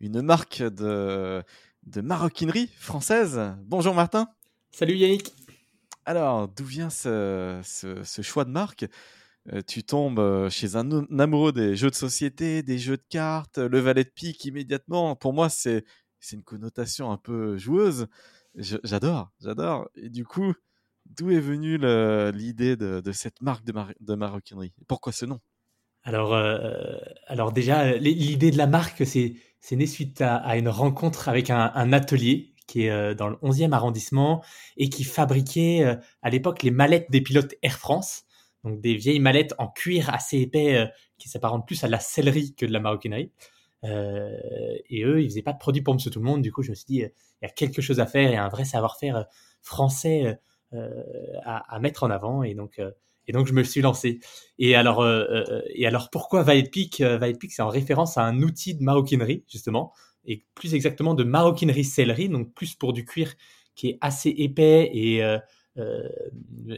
une marque de, de maroquinerie française. Bonjour Martin. Salut Yannick. Alors, d'où vient ce, ce, choix de marque? Euh, Tu tombes euh, chez un, amoureux des jeux de société, des jeux de cartes, le valet de pique immédiatement. Pour moi, c'est une connotation un peu joueuse. J'adore, j'adore. Et du coup, d'où est venue l'idée de, de, cette marque de, de maroquinerie? Pourquoi ce nom? Alors, euh, alors déjà, l'idée de la marque, c'est né suite à, une rencontre avec un, un atelier qui est euh, dans le 11e arrondissement et qui fabriquait euh, à l'époque les mallettes des pilotes Air France. Donc des vieilles mallettes en cuir assez épais euh, qui s'apparentent plus à la sellerie que de la maroquinerie. et eux, ils faisaient pas de produits pour Monsieur Tout le Monde. Du coup, je me suis dit, il y a quelque chose à faire et un vrai savoir-faire français à, mettre en avant. Et donc, et donc, je me suis lancé. Et alors, et alors pourquoi Valet Peak Valet Peak, c'est en référence à un outil de maroquinerie, justement et plus exactement de maroquinerie sellerie, donc plus pour du cuir qui est assez épais et, euh, euh,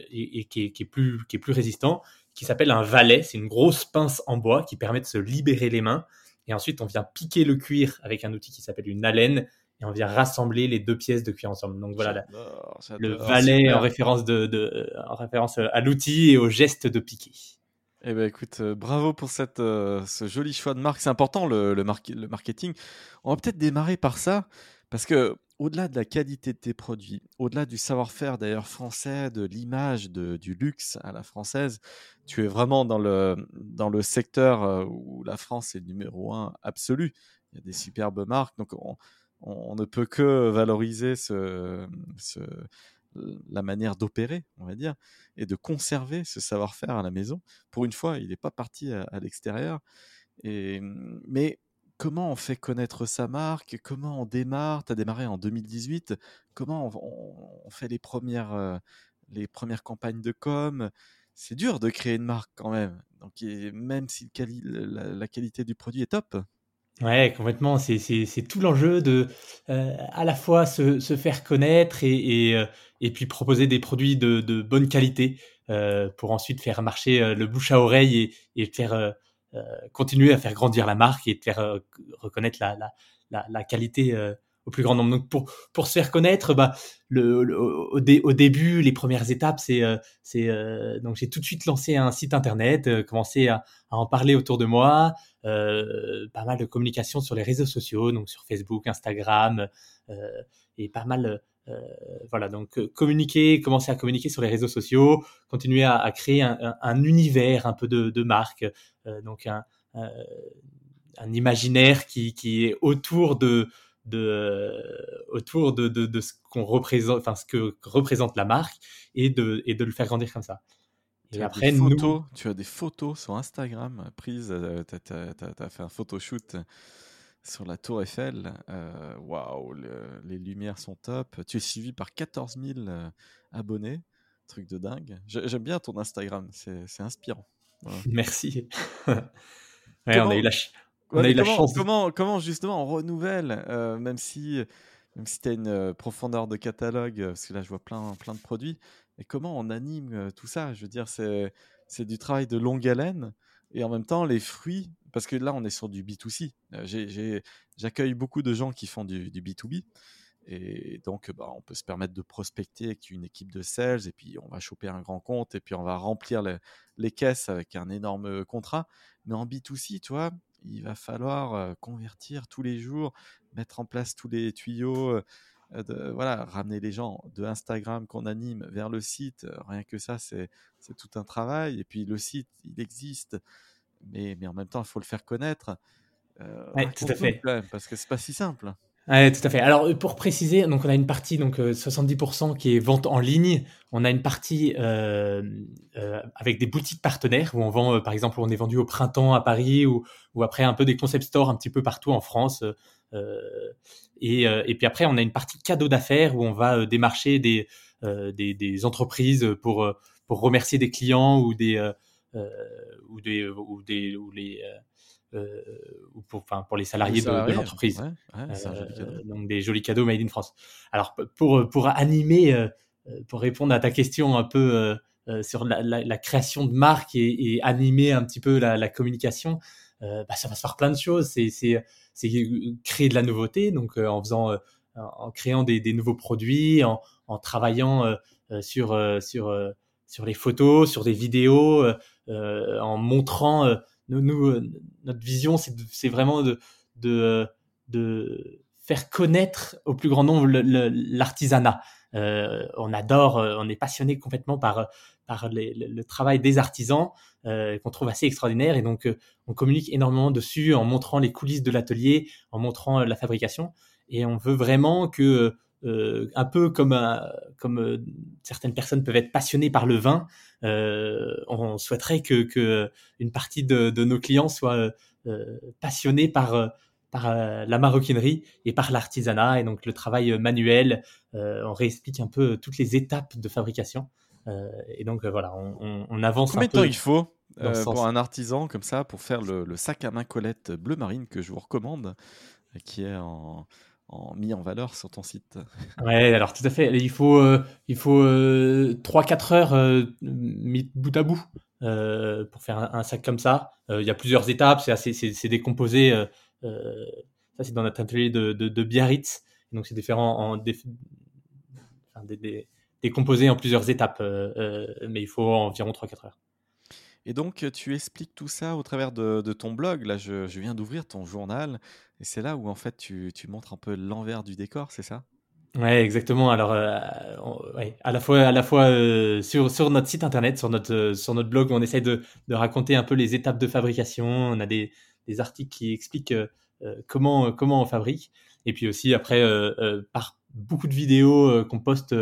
et, qui, est, plus, qui est plus résistant, qui s'appelle un valet. C'est une grosse pince en bois qui permet de se libérer les mains. Et ensuite, on vient piquer le cuir avec un outil qui s'appelle une haleine et on vient rassembler les deux pièces de cuir ensemble. Donc voilà, le valet en référence, de, en référence à l'outil et au geste de piquer. Eh ben écoute, euh, bravo pour cette, euh, ce joli choix de marque. C'est important le, le, le, marketing. On va peut-être démarrer par ça, parce que au-delà de la qualité de tes produits, au-delà du savoir-faire d'ailleurs français, de l'image du luxe à la française, tu es vraiment dans le, dans le secteur euh, où la France est numéro un absolu. Il y a des superbes marques, donc on, on ne peut que valoriser la manière d'opérer, on va dire, et de conserver ce savoir-faire à la maison. Pour une fois, il n'est pas parti à, l'extérieur. Mais comment on fait connaître sa marque? Comment on démarre? Tu as démarré en 2018. Comment on, fait les premières, euh, les premières campagnes de com? C'est dur de créer une marque quand même. Donc, même si la qualité du produit est top. Ouais, complètement. C'est, tout l'enjeu de euh, à la fois se, faire connaître et, euh, et, puis proposer des produits de, de bonne qualité euh, pour ensuite faire marcher le bouche à oreille et, et faire continuer à faire grandir la marque et faire reconnaître la, la, la qualité au plus grand nombre. Donc pour pour se faire connaître, bah le, au, au, début, les premières étapes, c'est euh, c'est euh, donc j'ai tout de suite lancé un site internet, euh, commencé à, à, en parler autour de moi, pas mal de communication sur les réseaux sociaux, donc sur Facebook, Instagram et pas mal voilà, donc communiquer, commencer à communiquer sur les réseaux sociaux, continuer à, à créer un, un, un, univers un peu de, de marque, donc un, un imaginaire qui, qui est autour de, de, euh, autour de, de, de ce qu'on représente, enfin ce que représente la marque et de, et de le faire grandir comme ça. Et tu après, as photos, tu as des photos sur Instagram prises, euh, tu as, fait un photoshoot sur la Tour Eiffel. Euh, waouh, les lumières sont top. Tu es suivi par 14 000 abonnés, truc de dingue. J'aime bien ton Instagram, c'est inspirant. Merci. ouais, on a eu la, comment, Comment, justement on renouvelle, euh, même si, même si tu as une euh, profondeur de catalogue, euh, parce que là je vois plein, plein de produits, mais comment on anime tout ça? Je veux dire, c'est, c'est du travail de longue haleine et en même temps les fruits, parce que là on est sur du B2C. j'accueille beaucoup de gens qui font du, du B2B. Et donc, bah, on peut se permettre de prospecter avec une équipe de sales, et puis on va choper un grand compte, et puis on va remplir les, les caisses avec un énorme contrat. Mais en B2C, tu vois, il va falloir convertir tous les jours, mettre en place tous les tuyaux, de, voilà, ramener les gens de Instagram qu'on anime vers le site. Rien que ça, c'est tout un travail. Et puis le site, il existe, mais, mais en même temps, il faut le faire connaître. Euh, tout à fait. parce que c'est pas si simple. Ouais, tout à fait. Alors pour préciser, donc on a une partie donc 70% qui est vente en ligne. On a une partie euh, euh, avec des boutiques partenaires où on vend, par exemple, on est vendu au printemps à Paris ou, ou après un peu des concept stores un petit peu partout en France. Et, et, puis après, on a une partie cadeau d'affaires où on va démarcher des, des, des, entreprises pour pour remercier des clients ou des ou des ou des ou les euh, ou pour, enfin, pour les salariés, de, l'entreprise. Euh, donc des jolis cadeaux made in France. Alors pour, pour animer, euh, pour répondre à ta question un peu sur la, création de marque et, animer un petit peu la, communication, bah, ça va se faire plein de choses. C'est créer de la nouveauté, donc en faisant, en créant des, des, nouveaux produits, en, en travaillant sur sur sur les photos, sur des vidéos, en montrant nous, euh, notre vision, c'est vraiment de, de, de, faire connaître au plus grand nombre l'artisanat. Euh, on adore, euh, on est passionné complètement par, par le travail des artisans qu'on trouve assez extraordinaire et donc on communique énormément dessus en montrant les coulisses de l'atelier, en montrant la fabrication et on veut vraiment que euh, un peu comme, comme euh, certaines personnes peuvent être passionnées par le vin, euh, on souhaiterait que, que, une partie de, de nos clients soient passionnés par, par la maroquinerie et par l'artisanat et donc le travail manuel. on réexplique un peu toutes les étapes de fabrication. et donc voilà, on, on, avance Combien un peu. de temps il faut pour un artisan comme ça pour faire le, le, sac à main Colette bleu marine que je vous recommande, qui est en, mis en valeur sur ton site. Ouais, alors tout à fait. Il faut, euh, il faut 3-4 euh, heures euh, mis bout à bout pour faire un, sac comme ça. Il y a plusieurs étapes, c'est assez, c'est, décomposé. ça, c'est dans notre atelier de, de, Biarritz. Donc, c'est différent en décomposé en plusieurs étapes, mais il faut environ 3-4 heures. Et donc, tu expliques tout ça au travers de, ton blog. Là, je, viens d'ouvrir ton journal. C'est là où, en fait, tu, montres un peu l'envers du décor, c'est ça? Ouais, exactement. Alors, euh, à la fois, à la fois euh, sur, sur notre site internet, sur notre, euh, sur notre blog, on essaie de, raconter un peu les étapes de fabrication. On a des, articles qui expliquent comment, comment on fabrique. Et puis aussi, après, par beaucoup de vidéos qu'on poste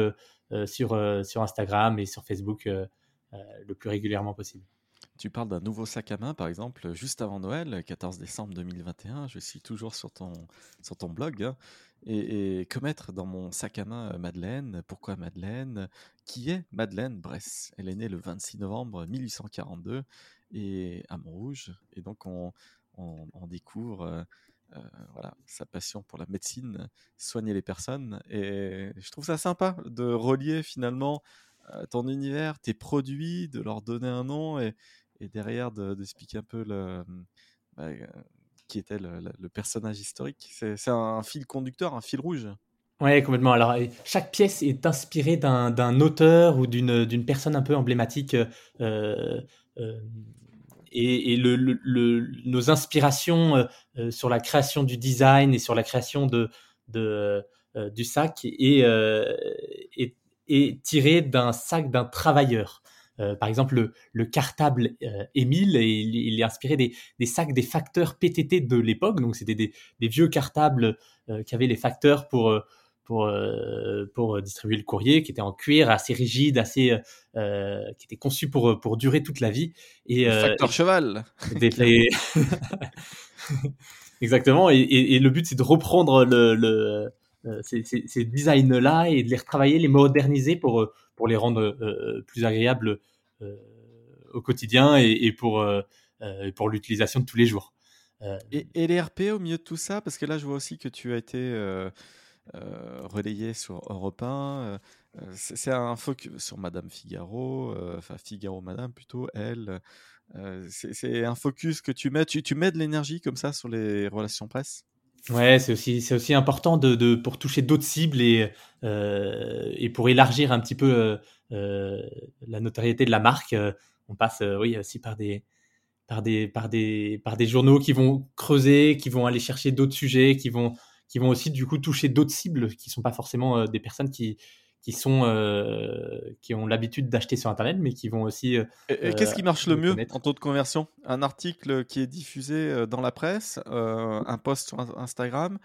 sur, sur Instagram et sur Facebook le plus régulièrement possible. Tu parles d'un nouveau sac à main, par exemple, juste avant Noël, 14 décembre 2021. Je suis toujours sur ton, sur ton blog. Hein. et, que mettre dans mon sac à main euh, Madeleine? Pourquoi Madeleine? Qui est Madeleine Bress Elle est née le 26 novembre 1842 et à Montrouge. Et donc, on, on, découvre euh, euh, voilà, sa passion pour la médecine, soigner les personnes. Et je trouve ça sympa de relier finalement ton univers, tes produits, de leur donner un nom et, et derrière d'expliquer un peu le, bah, euh, qui était le, personnage historique. C'est un fil conducteur, un fil rouge. Oui, complètement. Alors, chaque pièce est inspirée d'un auteur ou d'une personne un peu emblématique. Euh, euh, et, nos inspirations sur la création du design et sur la création de, du sac est tirée d'un sac d'un travailleur. Euh, par exemple, le, cartable euh, Émile, il, est inspiré des, sacs des facteurs PTT de l'époque. Donc, c'était des, vieux cartables euh, qui avaient les facteurs pour, pour, pour distribuer le courrier, qui étaient en cuir, assez rigide, assez, qui étaient conçus pour, pour durer toute la vie. Et, facteur cheval Exactement. Et, le but, c'est de reprendre le, ces, designs-là et de les retravailler, les moderniser pour, pour les rendre plus agréables euh, au quotidien et, pour, euh, euh, pour l'utilisation de tous les jours. Et, et, les RP au milieu de tout ça Parce que là, je vois aussi que tu as été relayé sur Europe 1. c'est un focus sur Madame Figaro, enfin Figaro Madame plutôt, elle. c'est un focus que tu mets. Tu mets de l'énergie comme ça sur les relations presse? Ouais, c'est aussi, c'est aussi important de, de pour toucher d'autres cibles et, euh, et pour élargir un petit peu euh, euh la notoriété de la marque. Euh, on passe, euh, oui, aussi par des, par des, par des, par des journaux qui vont creuser, qui vont aller chercher d'autres sujets, qui vont, qui vont aussi du coup toucher d'autres cibles qui sont pas forcément des personnes qui, qui sont euh, qui ont l'habitude d'acheter sur internet mais qui vont aussi euh, qu'est-ce qui marche le mieux en taux de conversion? Un article qui est diffusé euh, dans la presse un post sur Instagram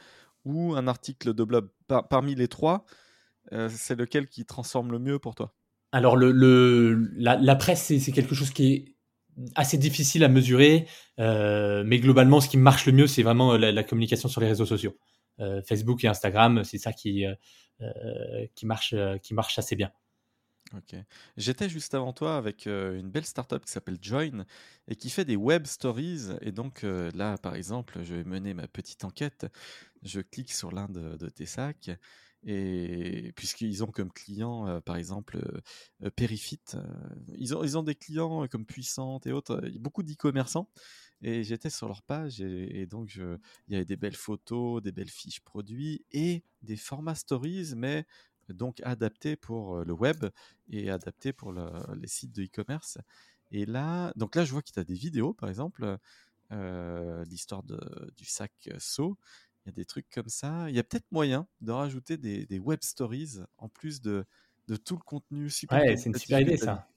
ou un article de blog? parmi les trois, c'est lequel qui transforme le mieux pour toi? Alors, le, la, presse, c'est quelque chose qui est assez difficile à mesurer, mais globalement, ce qui marche le mieux, c'est vraiment la, communication sur les réseaux sociaux. Facebook et Instagram, c'est ça qui, qui, marche, qui marche assez bien. Ok. J'étais juste avant toi avec une belle startup qui s'appelle Join et qui fait des web stories. Et donc là, par exemple, je vais mener ma petite enquête. Je clique sur l'un de, tes sacs et puisqu'ils ont comme client, par exemple, Perifit, ils, ont, ils ont des clients comme Puissante et autres, beaucoup d'e-commerçants. Et j'étais sur leur page et, donc il y avait des belles photos, des belles fiches produits et des formats stories, mais donc adapté pour le web et adapté pour les sites de e-commerce. Et là, donc là, je vois qu'il y a des vidéos, par exemple, l'histoire du sac So. Il y a des trucs comme ça. Il y a peut-être moyen de rajouter des, web stories en plus de, de tout le contenu super. Ouais, c'est une super idée ça.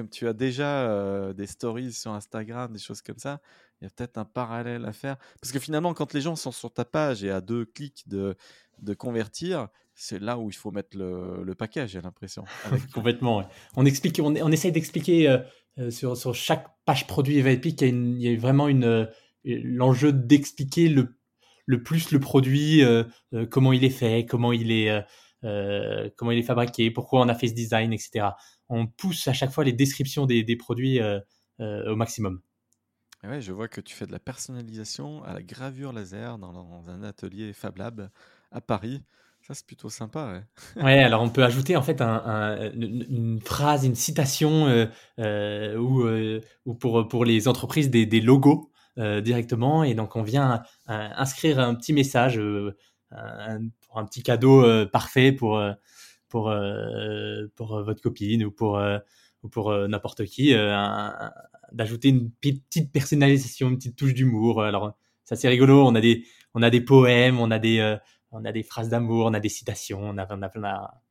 Comme tu as déjà des stories sur Instagram, des choses comme ça, il y a peut-être un parallèle à faire. Parce que finalement, quand les gens sont sur ta page et à deux clics de, de convertir, c'est là où il faut mettre le, le paquet, j'ai l'impression. Complètement. On, explique, on, on essaye d'expliquer sur, sur, chaque page produit Evapic qu'il y, a vraiment une, l'enjeu d'expliquer le, le plus le produit, comment il est fait, comment il est, comment il est fabriqué, pourquoi on a fait ce design, etc. On pousse à chaque fois les descriptions des, des produits au maximum. Ouais, je vois que tu fais de la personnalisation à la gravure laser dans, dans un atelier Fab Lab à Paris. Ça, c'est plutôt sympa. Ouais. alors on peut ajouter en fait une, phrase, une citation euh, euh, ou, euh, ou pour, pour les entreprises des, des logos directement. Et donc on vient inscrire un petit message, un petit cadeau parfait pour, pour, pour votre copine ou pour, ou pour n'importe qui, d'ajouter une petite personnalisation, une petite touche d'humour. Alors ça c'est rigolo, on a des, on a des poèmes, on a des on a des phrases d'amour, on a des citations, on a, on a,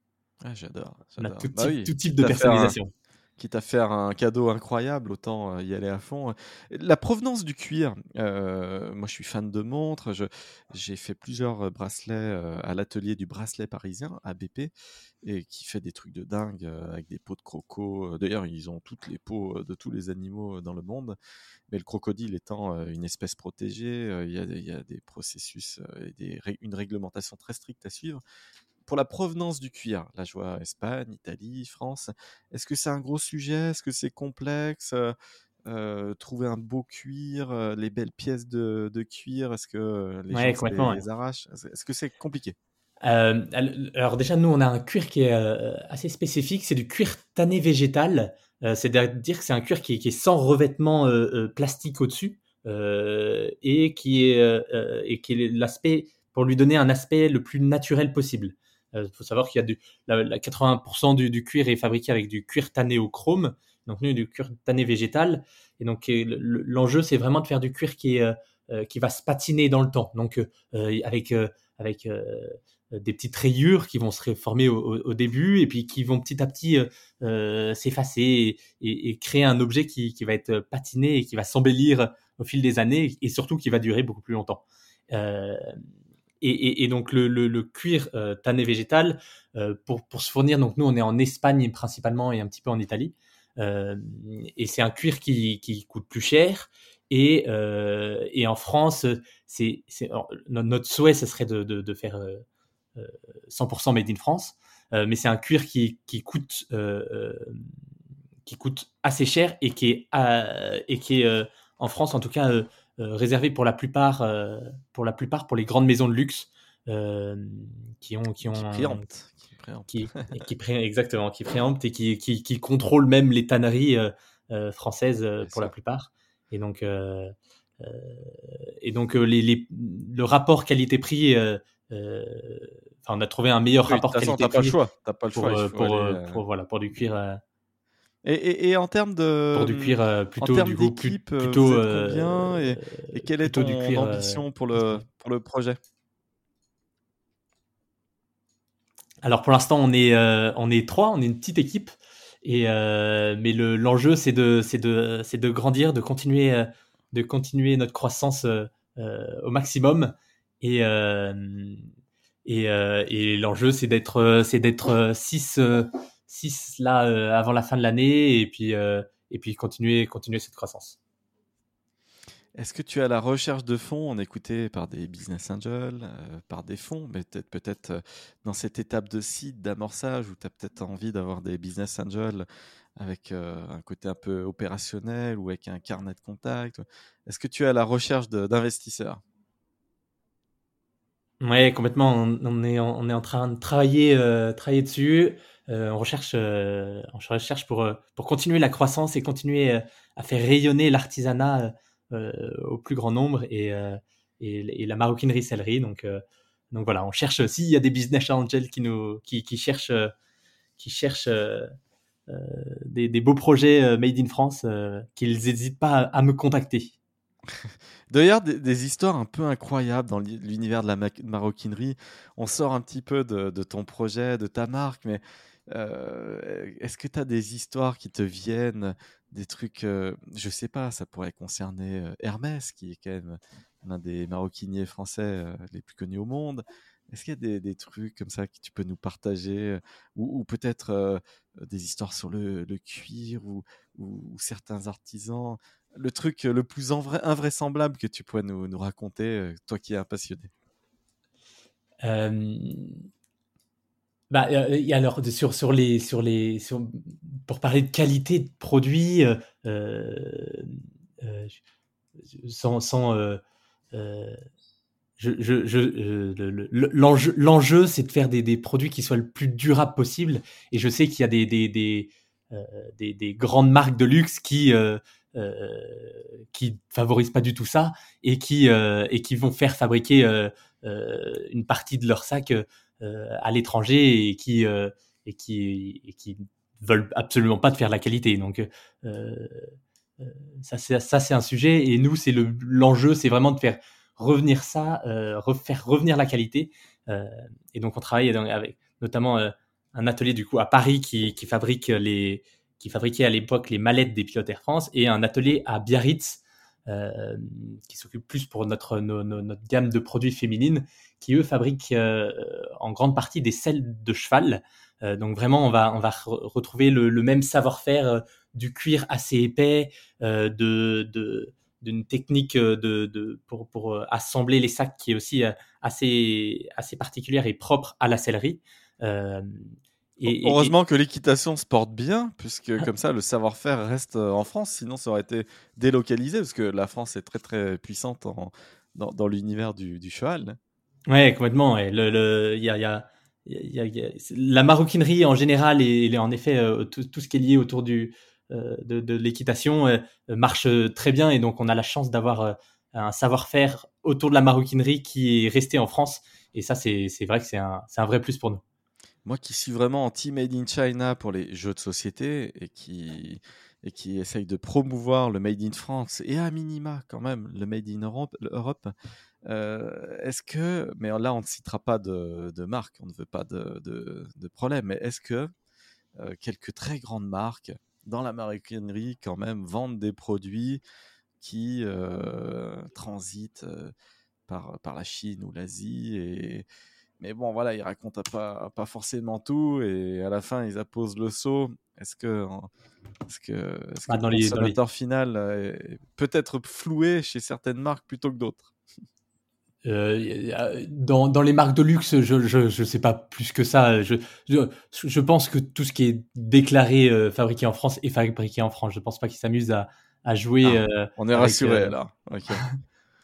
ah, j'adore. On a tout, bah type, tout type de personnalisation. Quitte à faire un cadeau incroyable, autant euh, y aller à fond. La provenance du cuir, euh, moi je suis fan de montres, j'ai fait plusieurs bracelets euh, à l'atelier du bracelet parisien, à BP, et qui fait des trucs de dingue avec des peaux de croco. D'ailleurs, ils ont toutes les peaux de tous les animaux dans le monde, mais le crocodile étant une espèce protégée, il y, a des processus et une réglementation très stricte à suivre. Pour la provenance du cuir, là je vois Espagne, Italie, France, est-ce que c'est un gros sujet? Est-ce que c'est complexe? Trouver un beau cuir, les belles pièces de, cuir, est-ce que les gens les, arrachent? Est-ce que c'est compliqué? Alors déjà, nous, on a un cuir qui est assez spécifique, c'est du cuir tanné végétal. C'est-à-dire que c'est un cuir qui est, sans revêtement plastique au-dessus et qui est, et qui est l'aspect pour lui donner un aspect le plus naturel possible. Il faut savoir qu'il y a du, la, 80% du, cuir est fabriqué avec du cuir tanné au chrome, donc du cuir tanné végétal. Et donc l'enjeu c'est vraiment de faire du cuir qui est qui va se patiner dans le temps, donc avec avec euh, des petites rayures qui vont se former au, début et puis qui vont petit à petit euh, euh, s'effacer et, créer un objet qui, va être patiné et qui va s'embellir au fil des années et surtout qui va durer beaucoup plus longtemps. Et, donc le, cuir tanné végétal, pour, se fournir, donc nous on est en Espagne principalement et un petit peu en Italie, et c'est un cuir qui, coûte plus cher. Et, en France, notre souhait, ce serait de faire 100% made in France, euh, mais c'est un cuir qui, coûte euh, euh, assez cher et qui est en France en tout cas réservé pour la plupart pour la plupart pour les grandes maisons de luxe qui ont qui ont qui, qui, qui exactement qui préemptent et qui, qui, qui contrôlent même les tanneries françaises pour la plupart et donc et donc les, les, le rapport qualité-prix on a trouvé un meilleur rapport qualité T'as pas le choix. T'as pas le choix. Pour, euh, euh, pour, voilà, pour du cuir. Euh, et, et, et, en termes de pour du cuir plutôt en du coup, plutôt combien et, et, quelle est ton du cuir, ambition pour le pour le projet? Alors pour l'instant on est on est trois, on est une petite équipe et mais le l'enjeu c'est de c'est de c'est de grandir, de continuer de continuer notre croissance au maximum Et, et, et l'enjeu, c'est d'être c'est d'être 6 6 là avant la fin de l'année et puis et puis continuer continuer cette croissance. Est-ce que tu as la recherche de fonds? On écouté par des business angels, euh, par des fonds, mais peut-être peut-être euh, dans cette étape de site, d'amorçage, où tu as peut-être envie d'avoir des business angels avec euh, un côté un peu opérationnel ou avec un carnet de contact. Est-ce que tu as la recherche d'investisseurs? Oui, complètement. On, est en, on est en train de travailler, travailler dessus. On recherche, on recherche pour, pour continuer la croissance et continuer à faire rayonner l'artisanat euh, au plus grand nombre et, euh, et, la maroquinerie sellerie. Donc, euh, donc voilà, on cherche s'il y a des business angels qui nous qui, qui cherchent qui des, des, beaux projets made in France, qu'ils n'hésitent pas à, me contacter. D'ailleurs, des, des, histoires un peu incroyables dans l'univers de la maroquinerie. On sort un petit peu de, de, ton projet, de ta marque, mais est-ce que tu as des histoires qui te viennent des trucs, je je sais pas, ça pourrait concerner Hermès, qui est quand même l'un des maroquiniers français les plus connus au monde. Est-ce qu'il y a des, trucs comme ça que tu peux nous partager Ou, peut-être des histoires sur le, cuir ou, certains artisans? Le truc le plus invraisemblable que tu pourrais nous, nous raconter, toi qui es un passionné bah, euh, alors sur sur les sur les sur, pour parler de qualité de produit, euh, euh, euh sans sans euh, je, je, je l'enjeu l'enjeu c'est de faire des, des, produits qui soient le plus durables possible. Et je sais qu'il y a des des des, des, des grandes marques de luxe qui qui favorisent pas du tout ça et qui et qui vont faire fabriquer une partie de leur sac euh, à l'étranger et qui euh, et qui et qui veulent absolument pas de faire la qualité. Donc euh, ça c'est ça c'est un sujet et nous c'est le l'enjeu c'est vraiment de faire revenir ça, refaire revenir la qualité. et donc on travaille avec notamment un atelier du coup à Paris qui, qui fabrique les qui fabriquait à l'époque les mallettes des pilotes Air France et un atelier à Biarritz euh, qui s'occupe plus pour notre, gamme de produits féminines, qui eux fabriquent euh, en grande partie des selles de cheval. Euh, donc vraiment, on va, retrouver le, même savoir-faire du cuir assez épais, de, d'une technique de, pour, assembler les sacs qui est aussi assez, assez particulière et propre à la sellerie. Heureusement que l'équitation se porte bien, puisque comme ça, le savoir-faire reste euh, en France. Sinon, ça aurait été délocalisé, parce que la France est très très puissante en, dans, dans l'univers du, du, cheval. Ouais, complètement. Et le, le, y a, y a, y a, la maroquinerie en général et, en effet euh, tout, tout, ce qui est lié autour du, euh, de, de l'équitation marche très bien. Et donc, on a la chance d'avoir un savoir-faire autour de la maroquinerie qui est resté en France. Et ça, c'est vrai que c'est un, un vrai plus pour nous. Moi qui suis vraiment anti-made in China pour les jeux de société et qui, et qui essaye de promouvoir le made in France et à minima quand même le made in Europe, euh, est-ce que, mais là on ne citera pas de, de marque, on ne veut pas de, de, de problème, mais est-ce que euh, quelques très grandes marques dans la maroquinerie quand même vendent des produits qui euh, transitent par, par la Chine ou l'Asie et mais bon, voilà, ils racontent pas, pas forcément tout et à la fin, ils apposent le saut. Est-ce que, est-ce que, est bah, que le consommateur final est peut-être floué chez certaines marques plutôt que d'autres? Euh, dans, dans, les marques de luxe, je, je, je sais pas plus que ça. Je, je, pense que tout ce qui est déclaré euh, fabriqué en France est fabriqué en France. Je pense pas qu'ils s'amusent à, à jouer. Ah, euh, on est rassuré là.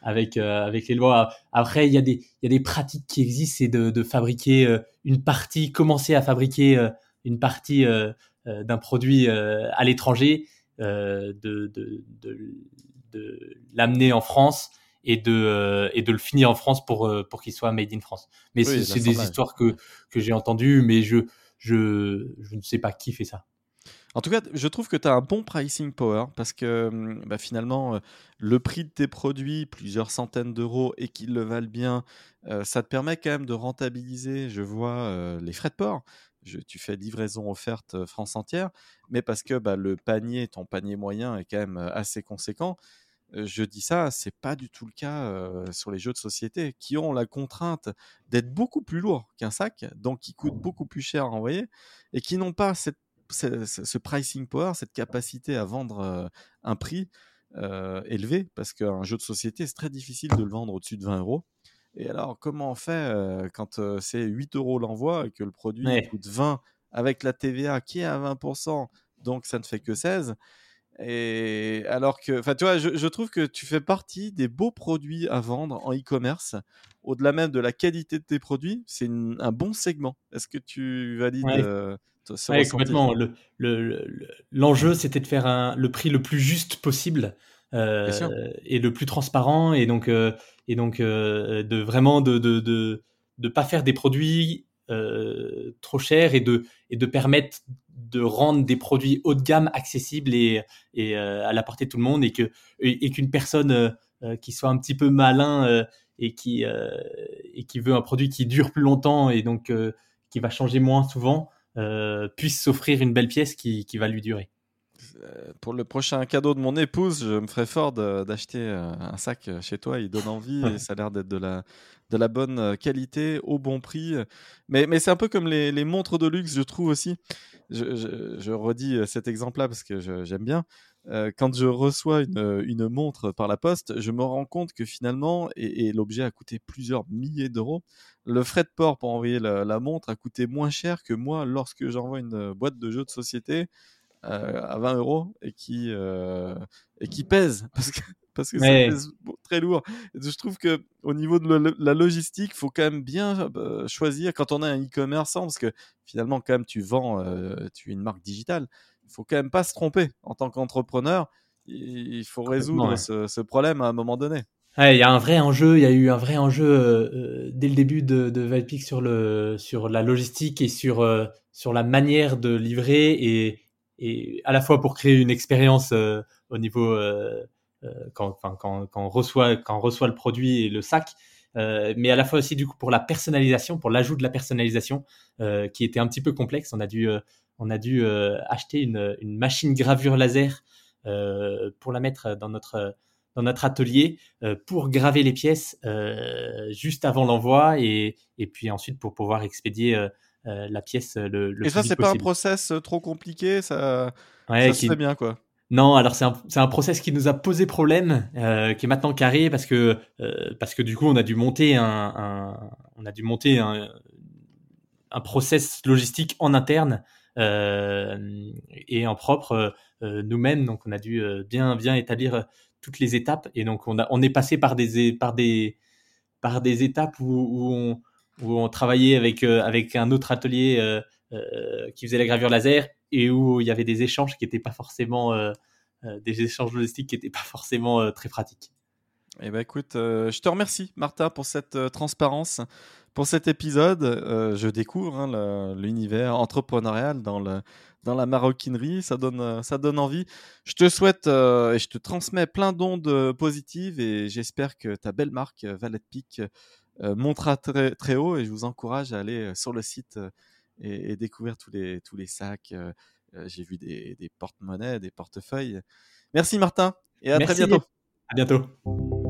avec, euh, avec les lois. Après, il y, a des, il y a des pratiques qui existent, c'est de, de, fabriquer euh, une partie, commencer à fabriquer euh, une partie d'un produit à l'étranger, de, de, de l'amener en France et de, et de le finir en France pour, pour qu'il soit made in France. Mais c'est des histoires que, que j'ai entendues, mais je, je, je ne sais pas qui fait ça. En tout cas, je trouve que tu as un bon pricing power parce que hum, bah, finalement, euh, le prix de tes produits, plusieurs centaines d'euros et qu'ils le valent bien, euh, ça te permet quand même de rentabiliser, je vois, euh, les frais de port. tu fais livraison offerte France entière, mais parce que bah, le panier, ton panier moyen est quand même assez conséquent. je dis ça, c'est pas du tout le cas sur les jeux de société qui ont la contrainte d'être beaucoup plus lourds qu'un sac, donc qui coûtent beaucoup plus cher à envoyer et qui n'ont pas cette, ce, pricing power, cette capacité à vendre un prix élevé parce qu'un jeu de société, c'est très difficile de le vendre au-dessus de 20 euros. Et alors, comment on fait quand c'est 8 euros l'envoi et que le produit coûte 20 avec la TVA qui est à 20%, donc ça ne fait que 16 et alors que, enfin, tu vois, je, trouve que tu fais partie des beaux produits à vendre en e-commerce. Au-delà même de la qualité de tes produits, c'est un bon segment. Est-ce que tu valides ouais. Euh, complètement. L'enjeu, c'était de faire un, le prix le plus juste possible euh, et le plus transparent, et donc, euh, et donc de vraiment de, de, de, de pas faire des produits trop chers et de, et de permettre de rendre des produits haut de gamme accessibles et, et euh, à la portée de tout le monde et que et, qu'une personne euh, euh, qui soit un petit peu malin et qui et qui veut un produit qui dure plus longtemps et donc qui va changer moins souvent puisse s'offrir une belle pièce qui, qui va lui durer pour le prochain cadeau de mon épouse, je me ferai fort d'acheter un sac chez toi. Il donne envie et ça a l'air d'être de la, de la bonne qualité au bon prix. Mais, mais c'est un peu comme les, les, montres de luxe, je trouve aussi je, redis euh, cet exemple-là parce que j'aime bien. Euh, quand je reçois une, montre par la poste, je me rends compte que finalement, et, l'objet a coûté plusieurs milliers d'euros, le frais de port pour envoyer la, montre a coûté moins cher que moi lorsque j'envoie une boîte de jeux de société euh, à 20 euros et qui, et qui pèse. Parce que parce que c'est très lourd. je trouve que au niveau de la logistique, il faut quand même bien euh, choisir quand on a un e-commerçant, parce que finalement, quand même, tu vends, euh, tu es une marque digitale. Il faut quand même pas se tromper en tant qu'entrepreneur. Il faut résoudre ce, problème à un moment donné. il y a un vrai enjeu. Il y a eu un vrai enjeu euh, dès le début de, de sur le sur la logistique et sur sur la manière de livrer et, et à la fois pour créer une expérience au niveau euh, quand, quand, quand, on reçoit, quand on reçoit le produit et le sac. Euh, mais à la fois aussi du coup pour la personnalisation, pour l'ajout de la personnalisation, euh, qui était un petit peu complexe. On a dû, on a dû acheter une, une, machine gravure laser pour la mettre dans notre dans notre atelier pour graver les pièces juste avant l'envoi et, et, puis ensuite pour pouvoir expédier la pièce le, le et ça c'est pas un process trop compliqué ça, ouais, ça se fait bien quoi. Non, alors c'est un, c'est un process qui nous a posé problème, euh, qui est maintenant carré parce que euh, parce que du coup on a dû monter un, un on a dû monter un, un process logistique en interne euh, et en propre euh, nous-mêmes. Donc on a dû euh, bien bien établir toutes les étapes. Et donc on a on est passé par des par des par des étapes où, où on où on travaillait avec avec un autre atelier qui faisait la gravure laser et où il y avait des échanges qui n'étaient pas forcément euh, euh, des échanges logistiques qui n'étaient pas forcément euh, très pratiques. Eh ben écoute, je te remercie Martha pour cette transparence, pour cet épisode. je découvre hein, l'univers entrepreneurial dans, dans la maroquinerie, ça donne, ça donne envie. Je te souhaite et je te transmets plein d'ondes positives et j'espère que ta belle marque Valet Peak montera très, très haut et je vous encourage à aller sur le site et, découvrir tous les, tous les sacs. Euh, euh, j'ai vu des, des porte-monnaies, des portefeuilles. Merci Martin et à très bientôt. À bientôt.